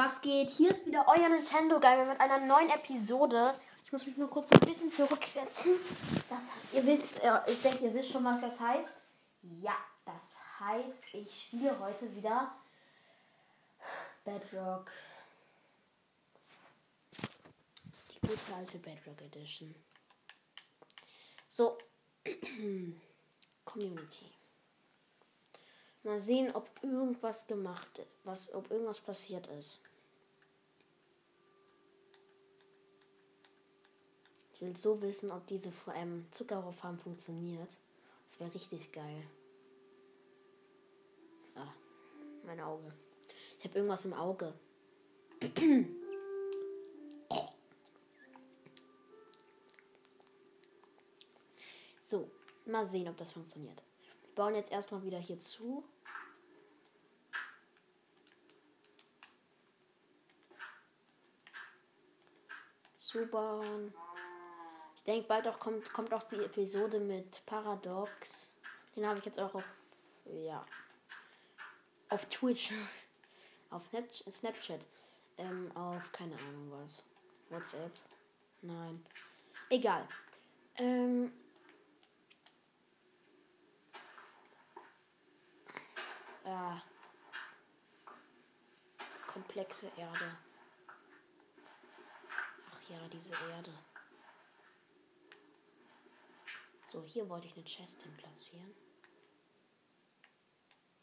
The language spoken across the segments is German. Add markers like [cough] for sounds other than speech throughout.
was geht? Hier ist wieder euer Nintendo Gamer mit einer neuen Episode. Ich muss mich nur kurz ein bisschen zurücksetzen. Das, ihr wisst, ich denke, ihr wisst schon, was das heißt. Ja, das heißt, ich spiele heute wieder Bedrock. Die gute alte Bedrock Edition. So, [clears throat] Community. Mal sehen, ob irgendwas gemacht, was, ob irgendwas passiert ist. Ich will so wissen, ob diese VM Zuckerrohrfarm funktioniert. Das wäre richtig geil. Ah, mein Auge. Ich habe irgendwas im Auge. [clears throat] so, mal sehen, ob das funktioniert bauen jetzt erstmal wieder hier zu. Zubauen. Ich denke, bald auch kommt, kommt auch die Episode mit Paradox. Den habe ich jetzt auch auf, ja, auf Twitch, [laughs] auf Snapchat, ähm, auf keine Ahnung was. WhatsApp. Nein. Egal. Ähm, Ja. Komplexe Erde. Ach ja, diese Erde. So, hier wollte ich eine Chest hin platzieren.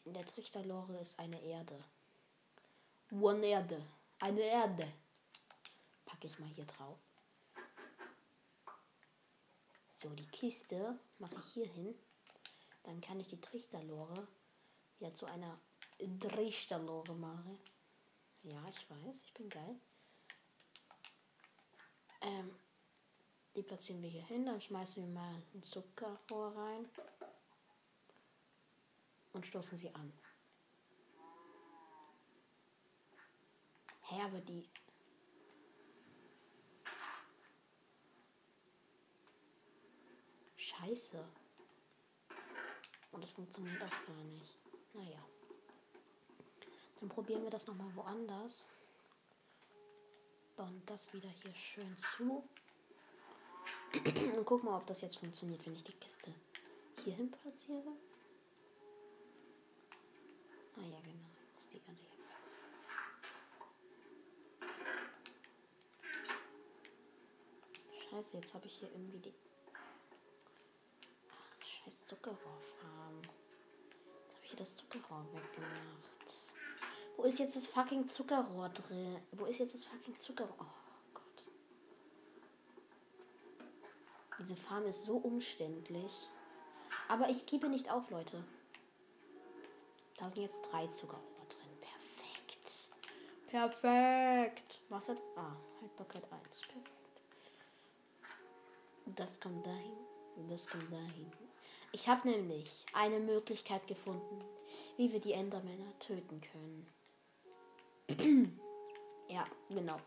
In der Trichterlore ist eine Erde. One Erde. Eine Erde. Packe ich mal hier drauf. So, die Kiste mache ich hier hin. Dann kann ich die Trichterlore ja zu einer Drehstalore mache. Ja, ich weiß, ich bin geil. Ähm, die platzieren wir hier hin, dann schmeißen wir mal ein Zuckerrohr rein und stoßen sie an. Hä, aber die. Scheiße. Und das funktioniert auch gar nicht. Naja. Dann probieren wir das nochmal woanders. Bauen das wieder hier schön zu. Und gucken mal, ob das jetzt funktioniert, wenn ich die Kiste hier hin platziere. Ah ja, genau. Ist die Erde hier. Scheiße, jetzt habe ich hier irgendwie die. Ach, scheiß Zuckerrohrfarben hier das Zuckerrohr weggemacht. Wo ist jetzt das fucking Zuckerrohr drin? Wo ist jetzt das fucking Zuckerrohr? Oh Gott. Diese Farm ist so umständlich. Aber ich gebe nicht auf, Leute. Da sind jetzt drei Zuckerrohr drin. Perfekt. Perfekt. Was hat. Ah, Haltbarkeit 1. Perfekt. Das kommt dahin. Das kommt dahin. Ich habe nämlich eine Möglichkeit gefunden, wie wir die Endermänner töten können. [clears throat] ja, genau.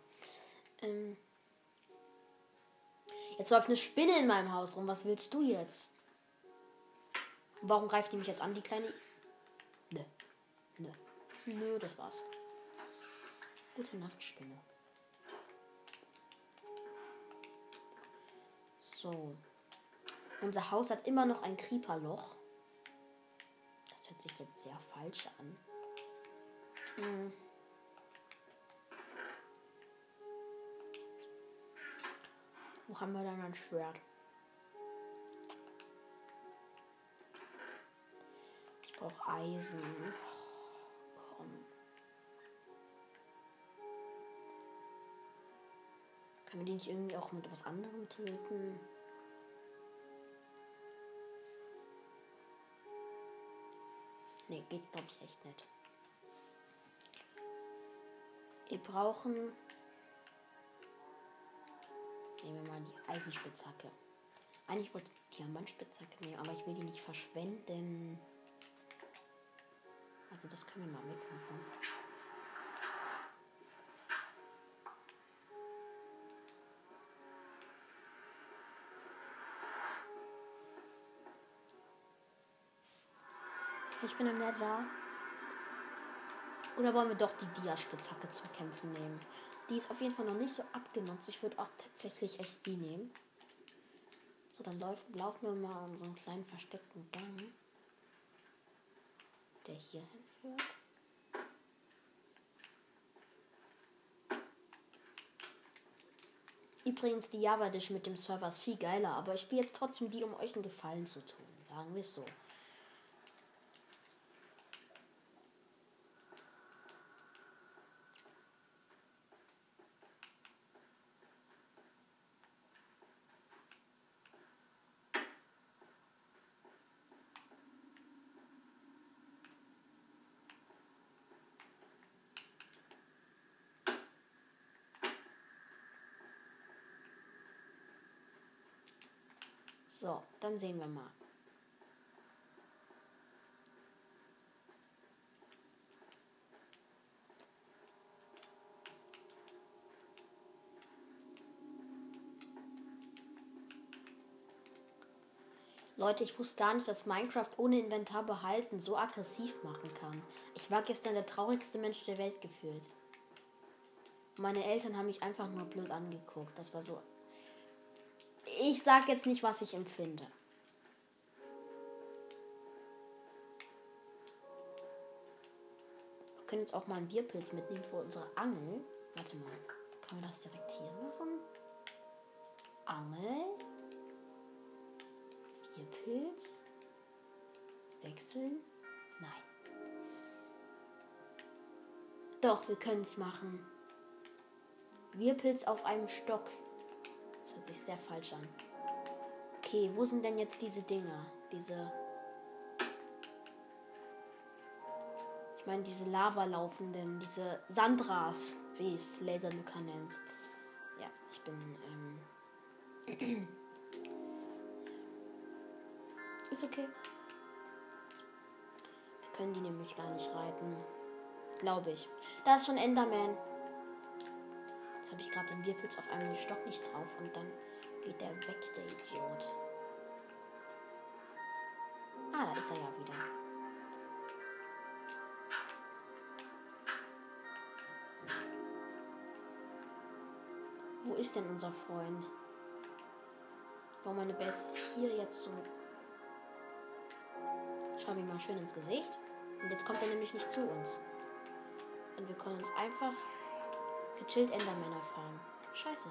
Ähm jetzt läuft eine Spinne in meinem Haus rum. Was willst du jetzt? Warum greift die mich jetzt an, die kleine... Nö. Nö. Nö, das war's. Gute Nacht, Spinne. So. Unser Haus hat immer noch ein Creeperloch. Das hört sich jetzt sehr falsch an. Hm. Wo haben wir dann ein Schwert? Ich brauche Eisen. Oh, komm. Können wir die nicht irgendwie auch mit etwas anderem töten? Ne, geht glaube ich echt nicht. Wir brauchen. Nehmen wir mal die Eisenspitzhacke. Eigentlich wollte ich die Diamantspitzhacke nehmen, aber ich will die nicht verschwenden. Also das können wir mal mitmachen. Ich bin im Nether. Oder wollen wir doch die Dia-Spitzhacke zum Kämpfen nehmen? Die ist auf jeden Fall noch nicht so abgenutzt. Ich würde auch tatsächlich echt die nehmen. So, dann laufen, laufen wir mal an so einen kleinen versteckten Gang, der hier hinführt. Übrigens, die Java Dish mit dem Server ist viel geiler, aber ich spiele jetzt trotzdem die, um euch einen Gefallen zu tun. Sagen wir es so. So, dann sehen wir mal. Leute, ich wusste gar nicht, dass Minecraft ohne Inventar behalten so aggressiv machen kann. Ich war gestern der traurigste Mensch der Welt gefühlt. Meine Eltern haben mich einfach nur blöd angeguckt. Das war so ich sag jetzt nicht, was ich empfinde. Wir können jetzt auch mal einen Bierpilz mitnehmen für unsere Angel. Warte mal. Können wir das direkt hier machen? Angel. Bierpilz. Wechseln. Nein. Doch, wir können es machen. Wirpilz auf einem Stock hört sich sehr falsch an. Okay, wo sind denn jetzt diese Dinger? Diese. Ich meine, diese Lava laufenden, diese Sandras, wie es Laser Luca nennt. Ja, ich bin. Ähm [clears throat] Ist okay. Wir können die nämlich gar nicht reiten. Glaube ich. Da ist schon Enderman habe ich gerade den Wirpitz auf einem Stock nicht drauf und dann geht der weg, der Idiot. Ah, da ist er ja wieder. Wo ist denn unser Freund? Warum meine Best hier jetzt so. Schau mir mal schön ins Gesicht. Und jetzt kommt er nämlich nicht zu uns. Und wir können uns einfach Gechillt Endermänner fahren. Scheiße.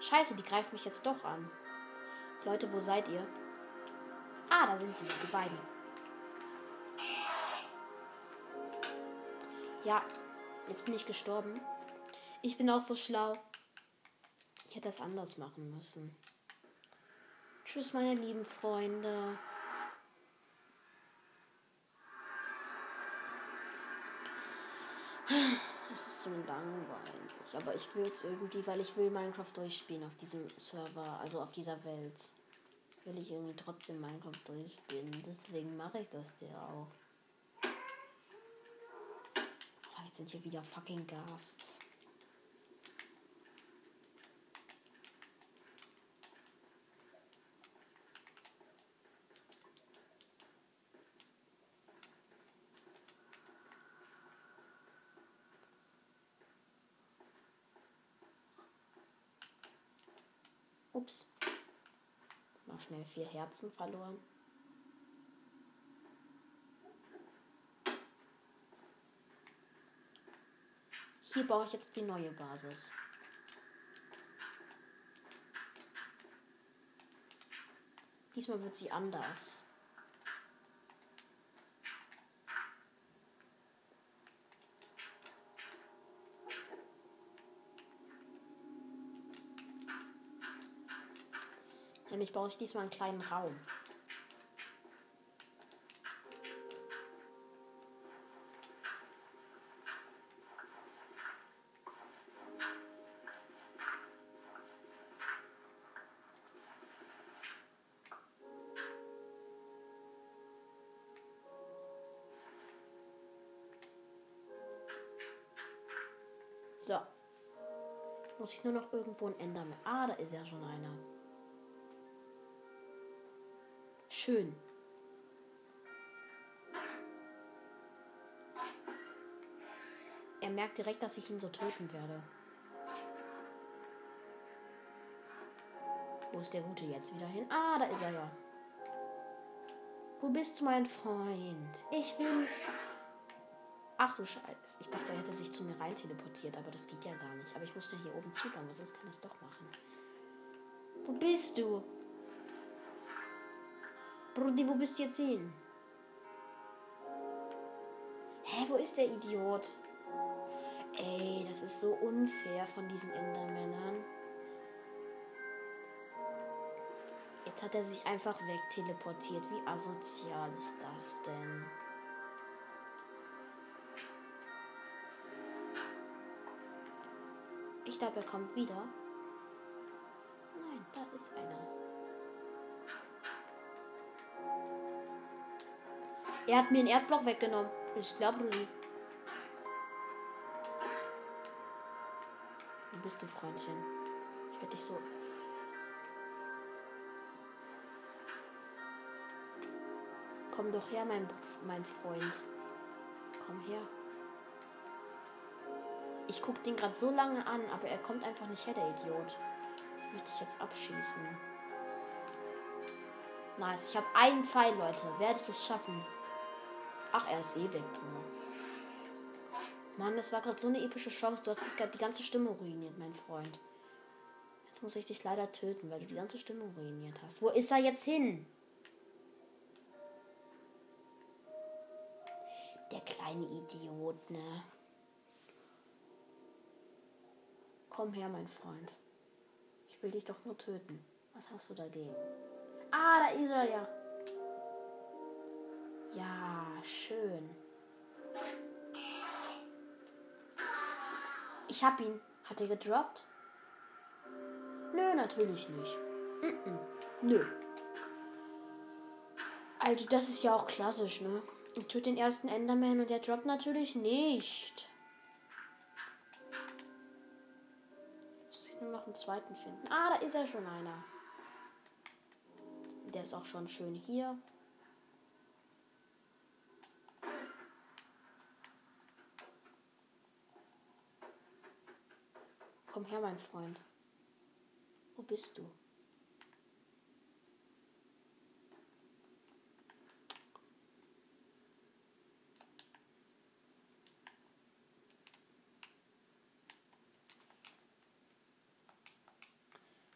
Scheiße, die greift mich jetzt doch an. Leute, wo seid ihr? Ah, da sind sie, die beiden. Ja, jetzt bin ich gestorben. Ich bin auch so schlau. Ich hätte das anders machen müssen. Tschüss, meine lieben Freunde. Ist so langweilig. Aber ich will es irgendwie, weil ich will Minecraft durchspielen auf diesem Server, also auf dieser Welt. Will ich irgendwie trotzdem Minecraft durchspielen. Deswegen mache ich das ja auch. Oh, jetzt sind hier wieder fucking Ghasts. Ups. Mal schnell vier Herzen verloren. Hier baue ich jetzt die neue Basis. Diesmal wird sie anders. Nämlich baue ich diesmal einen kleinen Raum. So. Muss ich nur noch irgendwo ein Enderman. Ah, da ist ja schon einer. schön. Er merkt direkt, dass ich ihn so töten werde. Wo ist der Gute jetzt wieder hin? Ah, da ist er ja. Wo bist du, mein Freund? Ich will. Ach du Scheiße. Ich dachte, er hätte sich zu mir rein teleportiert, aber das geht ja gar nicht. Aber ich muss ja hier oben zu, sonst kann er es doch machen. Wo bist du? Brudi, wo bist du jetzt hin? Hä, wo ist der Idiot? Ey, das ist so unfair von diesen Endermännern. Jetzt hat er sich einfach wegteleportiert. Wie asozial ist das denn? Ich glaube, er kommt wieder. Nein, da ist einer. Er hat mir einen Erdblock weggenommen. Ich glaube, Rudi. Wo bist du, Freundchen? Ich werde dich so. Komm doch her, mein, mein Freund. Komm her. Ich gucke den gerade so lange an, aber er kommt einfach nicht her, der Idiot. Möchte ich jetzt abschießen. Nice. Ich habe einen Pfeil, Leute. Werde ich es schaffen? Ach, er ist eh weg, Mann, das war gerade so eine epische Chance. Du hast gerade die ganze Stimme ruiniert, mein Freund. Jetzt muss ich dich leider töten, weil du die ganze Stimme ruiniert hast. Wo ist er jetzt hin? Der kleine Idiot, ne? Komm her, mein Freund. Ich will dich doch nur töten. Was hast du dagegen? Ah, da ist er ja. Ja, schön. Ich hab ihn. Hat er gedroppt? Nö, natürlich nicht. Mm -mm. Nö. Also, das ist ja auch klassisch, ne? Ich tue den ersten Enderman und der droppt natürlich nicht. Jetzt muss ich nur noch einen zweiten finden. Ah, da ist ja schon einer. Der ist auch schon schön hier. Komm her, mein Freund. Wo bist du?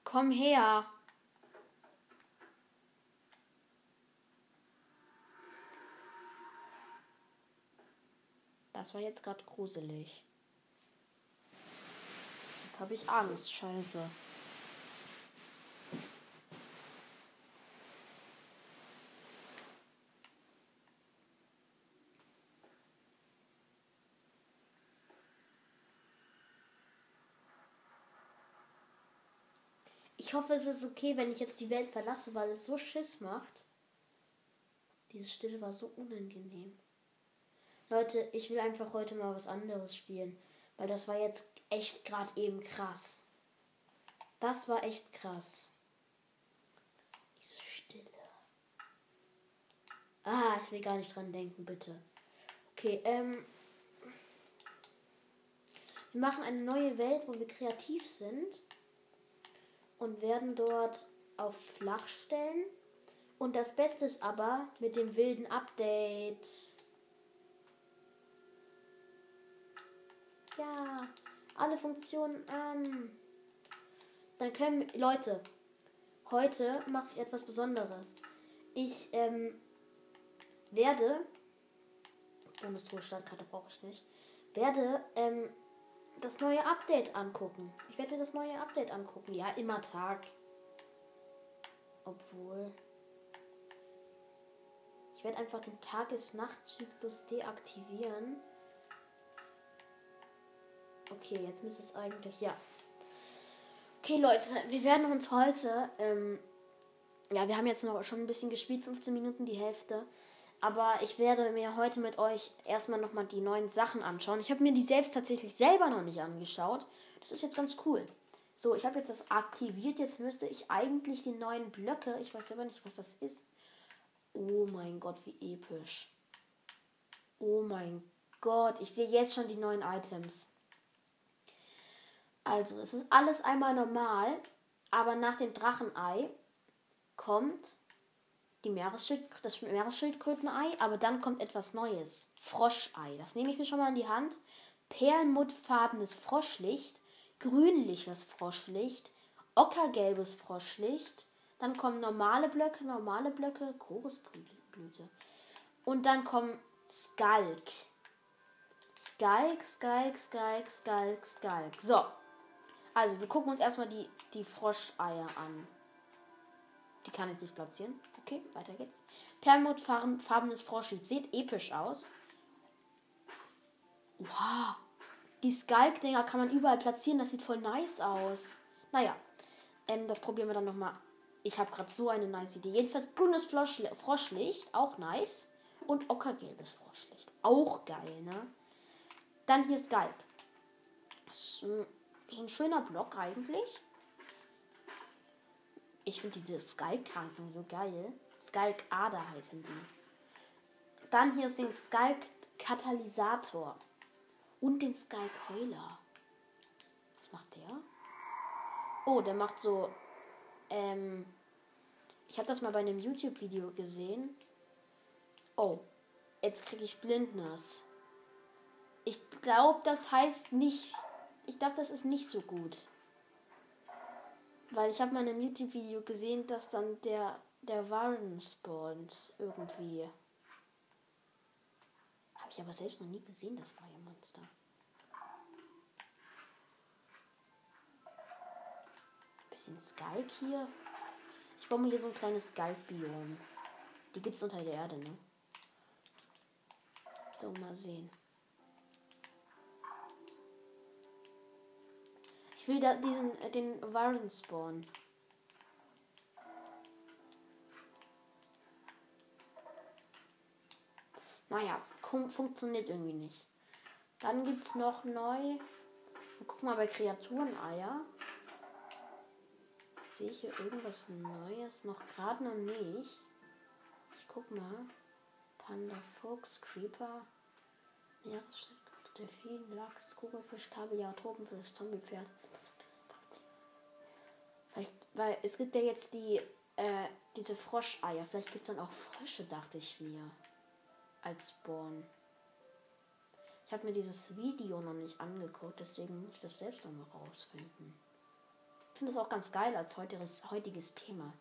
Komm her. Das war jetzt gerade gruselig. Jetzt habe ich Angst. Scheiße. Ich hoffe, es ist okay, wenn ich jetzt die Welt verlasse, weil es so Schiss macht. Diese Stille war so unangenehm. Leute, ich will einfach heute mal was anderes spielen. Weil das war jetzt echt gerade eben krass. Das war echt krass. Diese Stille. Ah, ich will gar nicht dran denken, bitte. Okay, ähm. Wir machen eine neue Welt, wo wir kreativ sind. Und werden dort auf flach stellen. Und das Beste ist aber mit dem wilden Update. Ja alle Funktionen an. Dann können wir, Leute, heute mache ich etwas Besonderes. Ich ähm, werde, Bundestruhe-Startkarte brauche ich nicht, werde ähm, das neue Update angucken. Ich werde mir das neue Update angucken. Ja, immer Tag. Obwohl. Ich werde einfach den Tages-Nacht-Zyklus deaktivieren. Okay, jetzt müsste es eigentlich, ja. Okay, Leute, wir werden uns heute, ähm, ja, wir haben jetzt noch schon ein bisschen gespielt, 15 Minuten die Hälfte. Aber ich werde mir heute mit euch erstmal nochmal die neuen Sachen anschauen. Ich habe mir die selbst tatsächlich selber noch nicht angeschaut. Das ist jetzt ganz cool. So, ich habe jetzt das aktiviert. Jetzt müsste ich eigentlich die neuen Blöcke, ich weiß selber nicht, was das ist. Oh mein Gott, wie episch. Oh mein Gott, ich sehe jetzt schon die neuen Items. Also, es ist alles einmal normal, aber nach dem Drachenei kommt die Meeresschild, das Meeresschildkrötenei, aber dann kommt etwas Neues. Froschei. Das nehme ich mir schon mal in die Hand. Perlmuttfarbenes Froschlicht, grünliches Froschlicht, ockergelbes Froschlicht. Dann kommen normale Blöcke, normale Blöcke, Chorusblüte. Und dann kommen Skalk. Skalk, Skalk, Skalk, Skalk, Skalk. So. Also, wir gucken uns erstmal die, die Froscheier an. Die kann ich nicht platzieren. Okay, weiter geht's. Perlmuttfarbenes Froschlied. Sieht episch aus. Wow. Die Skalk-Dinger kann man überall platzieren. Das sieht voll nice aus. Naja, ähm, das probieren wir dann nochmal. Ich habe gerade so eine nice Idee. Jedenfalls grünes Froschlicht, auch nice. Und ockergelbes Froschlicht. Auch geil, ne? Dann hier Skalk. So, ein schöner Block eigentlich. Ich finde diese Skalk-Kranken so geil. Skalk-Ader heißen die. Dann hier ist den Skalk-Katalysator. Und den Skalk-Heuler. Was macht der? Oh, der macht so. Ähm. Ich habe das mal bei einem YouTube-Video gesehen. Oh, jetzt kriege ich Blindness. Ich glaube, das heißt nicht. Ich glaube, das ist nicht so gut. Weil ich habe mal in einem YouTube-Video gesehen, dass dann der, der Warren spawnt. Irgendwie. Habe ich aber selbst noch nie gesehen, das neue Monster. Bisschen Skalk hier. Ich baue mir hier so ein kleines Skalk-Biom. Die gibt es unter der Erde, ne? So, mal sehen. Ich will da diesen, äh, den Warren spawnen. Naja, funktioniert irgendwie nicht. Dann gibt es noch neu. Guck mal bei Kreatureneier. Sehe ich hier irgendwas Neues? Noch gerade noch nicht. Ich guck mal. Panda, Fuchs, Creeper, Meeresschildkröte, Delfin, Lachs, Kugelfisch, Kabeljau, Tropenfisch, Zombiepferd. Vielleicht, weil es gibt ja jetzt die, äh, diese Froscheier. Vielleicht gibt es dann auch Frösche, dachte ich mir. Als Spawn. Ich habe mir dieses Video noch nicht angeguckt, deswegen muss ich das selbst noch mal rausfinden. Ich finde das auch ganz geil als heutiges, heutiges Thema.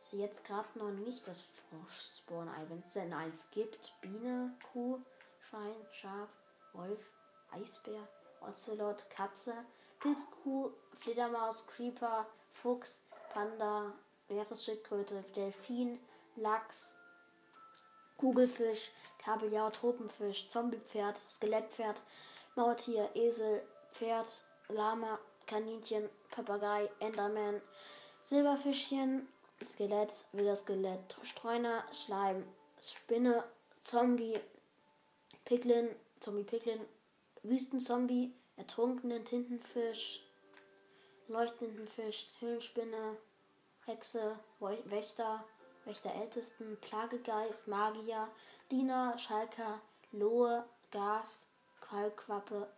Sehe jetzt gerade noch nicht das Frosch-Spawn-Ei. Wenn es denn eins gibt, Biene, Kuh, Schwein, Schaf, Wolf, Eisbär, Ocelot, Katze, Pilzkuh, Fledermaus, Creeper, Fuchs, Panda, Meeresschildkröte, Delfin, Lachs, Kugelfisch, Kabeljau, Tropenfisch, Zombiepferd, Skelettpferd, Maultier, Esel, Pferd, Lama, Kaninchen, Papagei, Enderman, Silberfischchen, Skelett, Skelett, Streuner, Schleim, Spinne, Zombie, Piglin, Zombie-Piglin, Wüstenzombie, ertrunkenen Tintenfisch, leuchtenden Fisch, Höhlenspinne, Hexe, Wächter, Wächterältesten, Plagegeist, Magier, Diener, Schalker, Lohe, Gast, Kaulquappe,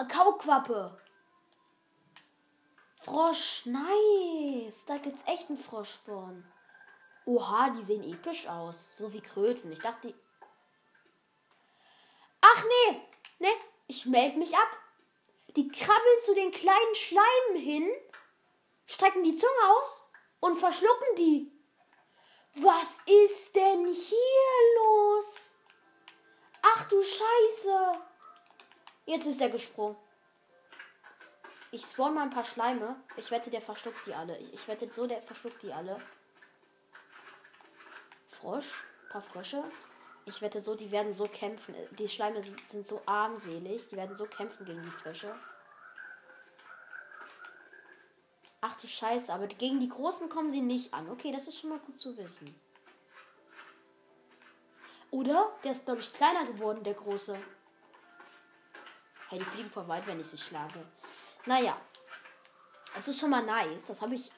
äh, Kauquappe! Frosch, nice! Da gibt's echt einen Froschspawn. Oha, die sehen episch aus. So wie Kröten. Ich dachte, die. Ach nee! Nee, ich melde mich ab. Die krabbeln zu den kleinen Schleimen hin, strecken die Zunge aus und verschlucken die. Was ist denn hier los? Ach du Scheiße. Jetzt ist er gesprungen. Ich spawn mal ein paar Schleime. Ich wette, der verschluckt die alle. Ich wette so, der verschluckt die alle. Frosch. Ein paar Frösche. Ich wette so, die werden so kämpfen. Die Schleime sind so armselig. Die werden so kämpfen gegen die Frösche. Ach du Scheiße, aber gegen die Großen kommen sie nicht an. Okay, das ist schon mal gut zu wissen. Oder? Der ist, glaube ich, kleiner geworden, der Große. Hey, die fliegen voll weit, wenn ich sie schlage. Naja. Es ist schon mal nice. Das habe ich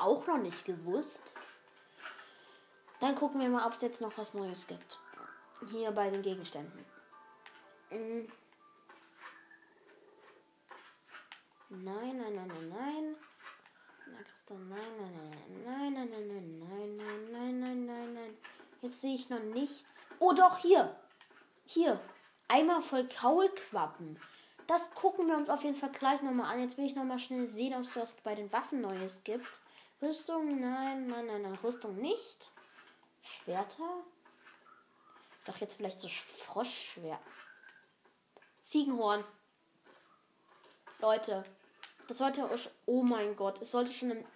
auch noch nicht gewusst. Dann gucken wir mal, ob es jetzt noch was Neues gibt. Hier bei den Gegenständen. Mhm. Nein, nein, nein, nein, nein. Na, nein, nein, nein, nein, nein, nein, nein, nein, nein, nein, nein, nein, nein. Jetzt sehe ich noch nichts. Oh doch, hier. Hier. Einmal voll Kaulquappen. Das gucken wir uns auf jeden Fall gleich nochmal an. Jetzt will ich nochmal schnell sehen, ob es das bei den Waffen Neues gibt. Rüstung, nein, nein, nein, nein. Rüstung nicht. Schwerter. Doch jetzt vielleicht so Froschschwert. Ziegenhorn. Leute, das sollte. Oh mein Gott, es sollte schon im.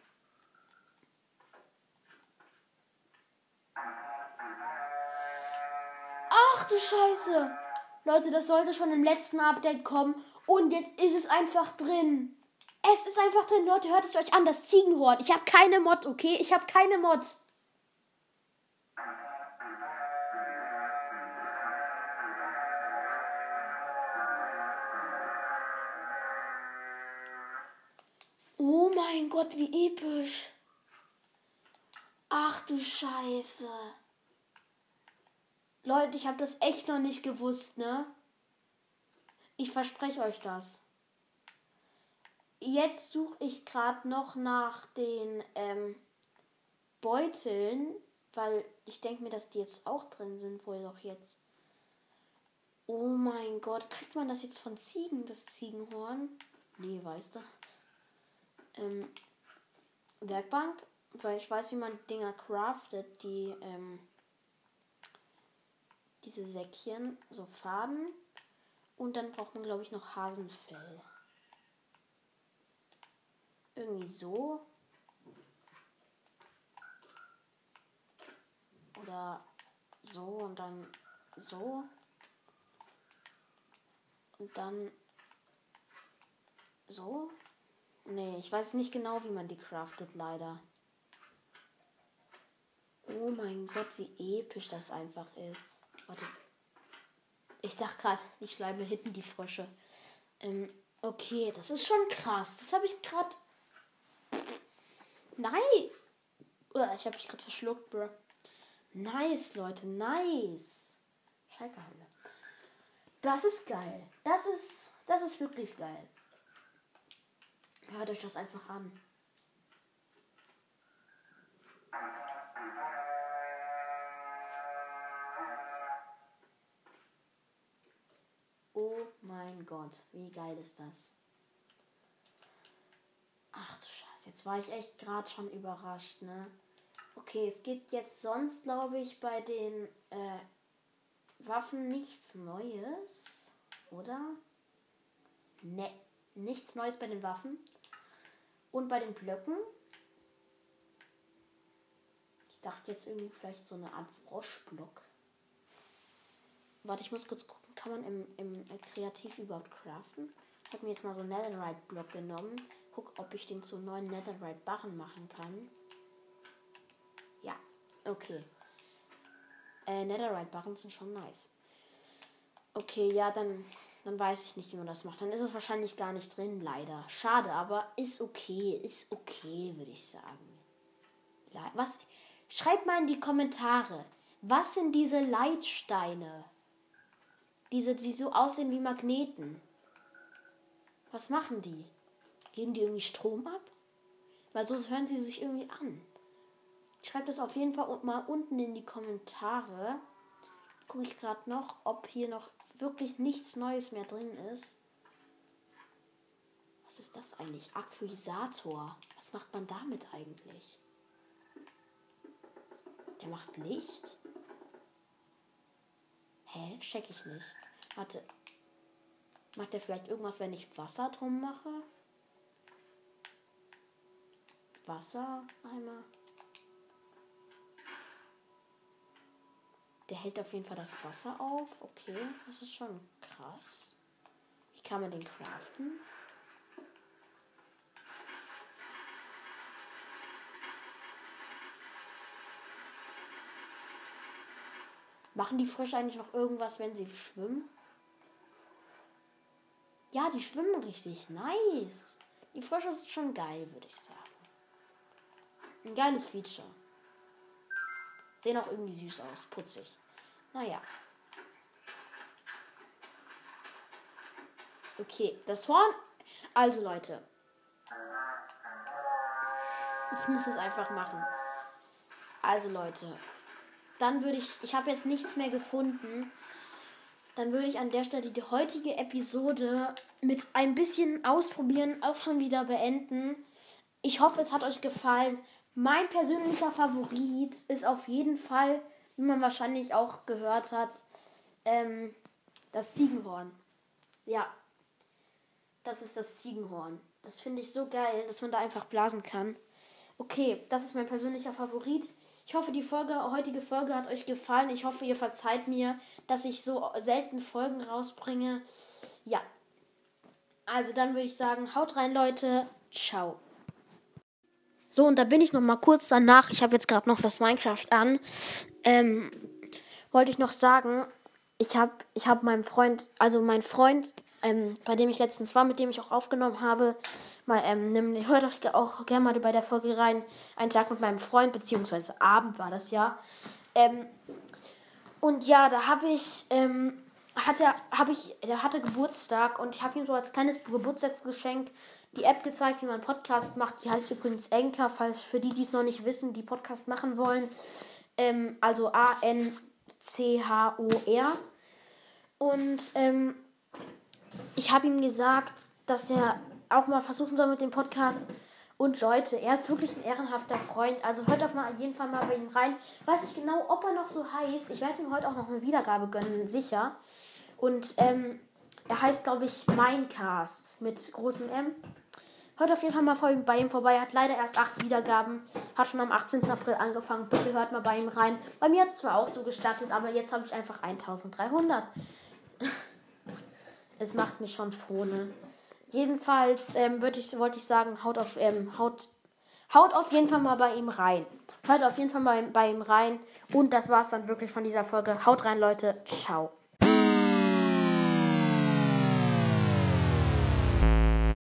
Ach du Scheiße! Leute, das sollte schon im letzten Update kommen. Und jetzt ist es einfach drin. Es ist einfach drin. Leute, hört es euch an. Das Ziegenhorn. Ich habe keine Mod, okay? Ich habe keine Mod. Mein Gott, wie episch. Ach du Scheiße. Leute, ich habe das echt noch nicht gewusst, ne? Ich verspreche euch das. Jetzt suche ich gerade noch nach den ähm, Beuteln, weil ich denke mir, dass die jetzt auch drin sind, wohl doch jetzt. Oh mein Gott, kriegt man das jetzt von Ziegen, das Ziegenhorn? Nee, weißt du ähm, Werkbank, weil ich weiß, wie man Dinger craftet, die ähm, diese Säckchen, so Faden. Und dann braucht man, glaube ich, noch Hasenfell. Irgendwie so. Oder so und dann so. Und dann so. Nee, ich weiß nicht genau, wie man die craftet, leider. Oh mein Gott, wie episch das einfach ist. Warte. Ich dachte gerade, die Schleime hinten die Frösche. Ähm, okay, das ist schon krass. Das habe ich gerade. Nice! ich habe mich gerade verschluckt, bro. Nice, Leute, nice. Schalkerhalle. Das ist geil. Das ist, das ist wirklich geil. Hört euch das einfach an. Oh mein Gott, wie geil ist das? Ach du Scheiße, jetzt war ich echt gerade schon überrascht, ne? Okay, es gibt jetzt sonst, glaube ich, bei den äh, Waffen nichts Neues, oder? Ne, nichts Neues bei den Waffen. Und bei den Blöcken. Ich dachte jetzt irgendwie vielleicht so eine Art Froschblock. Warte, ich muss kurz gucken, kann man im, im Kreativ überhaupt craften? Ich habe mir jetzt mal so einen Netherite-Block genommen. Guck, ob ich den zu neuen Netherite-Barren machen kann. Ja, okay. Äh, Netherite-Barren sind schon nice. Okay, ja, dann dann weiß ich nicht, wie man das macht. Dann ist es wahrscheinlich gar nicht drin, leider. Schade, aber ist okay. Ist okay, würde ich sagen. Was? Schreibt mal in die Kommentare. Was sind diese Leitsteine? Diese, die so aussehen wie Magneten. Was machen die? Geben die irgendwie Strom ab? Weil so hören sie sich irgendwie an. Schreibt das auf jeden Fall mal unten in die Kommentare. Jetzt gucke ich gerade noch, ob hier noch wirklich nichts Neues mehr drin ist. Was ist das eigentlich? Akquisator. Was macht man damit eigentlich? Der macht Licht? Hä? Check ich nicht. Warte. Macht der vielleicht irgendwas, wenn ich Wasser drum mache? Wasser einmal. Der hält auf jeden Fall das Wasser auf. Okay, das ist schon krass. Wie kann man den craften? Machen die Frösche eigentlich noch irgendwas, wenn sie schwimmen? Ja, die schwimmen richtig. Nice. Die Frösche sind schon geil, würde ich sagen. Ein geiles Feature. Sehen auch irgendwie süß aus. Putzig. Naja. Okay, das Horn. Also Leute. Ich muss es einfach machen. Also Leute. Dann würde ich. Ich habe jetzt nichts mehr gefunden. Dann würde ich an der Stelle die heutige Episode mit ein bisschen Ausprobieren auch schon wieder beenden. Ich hoffe, es hat euch gefallen. Mein persönlicher Favorit ist auf jeden Fall wie man wahrscheinlich auch gehört hat, ähm, das Ziegenhorn. Ja, das ist das Ziegenhorn. Das finde ich so geil, dass man da einfach blasen kann. Okay, das ist mein persönlicher Favorit. Ich hoffe, die Folge, heutige Folge hat euch gefallen. Ich hoffe, ihr verzeiht mir, dass ich so selten Folgen rausbringe. Ja. Also dann würde ich sagen, haut rein, Leute. Ciao. So, und da bin ich noch mal kurz danach. Ich habe jetzt gerade noch das Minecraft an. Ähm, wollte ich noch sagen, ich habe ich hab meinem Freund, also mein Freund, ähm, bei dem ich letztens war, mit dem ich auch aufgenommen habe, mal, ähm, nimm, hört euch auch gerne mal bei der Folge rein. Ein Tag mit meinem Freund, beziehungsweise Abend war das ja. Ähm, und ja, da habe ich, ähm, hat er, habe ich, der hatte Geburtstag und ich habe ihm so als kleines Geburtstagsgeschenk die App gezeigt, wie man Podcast macht. Die heißt übrigens Anchor, falls für die, die es noch nicht wissen, die Podcast machen wollen. Ähm, also A-N-C-H-O-R. Und ähm, ich habe ihm gesagt, dass er auch mal versuchen soll mit dem Podcast. Und Leute, er ist wirklich ein ehrenhafter Freund. Also hört auf mal jeden Fall mal bei ihm rein. Weiß ich genau, ob er noch so heißt. Ich werde ihm heute auch noch eine Wiedergabe gönnen, sicher. Und ähm, er heißt, glaube ich, Minecast mit großem M. Hört auf jeden Fall mal bei ihm vorbei. Er hat leider erst acht Wiedergaben. Hat schon am 18. April angefangen. Bitte hört mal bei ihm rein. Bei mir hat es zwar auch so gestartet, aber jetzt habe ich einfach 1300. [laughs] es macht mich schon froh, ne? Jedenfalls ähm, ich, wollte ich sagen, haut auf, ähm, haut, haut auf jeden Fall mal bei ihm rein. Hört auf jeden Fall mal bei ihm rein. Und das war's dann wirklich von dieser Folge. Haut rein, Leute. Ciao.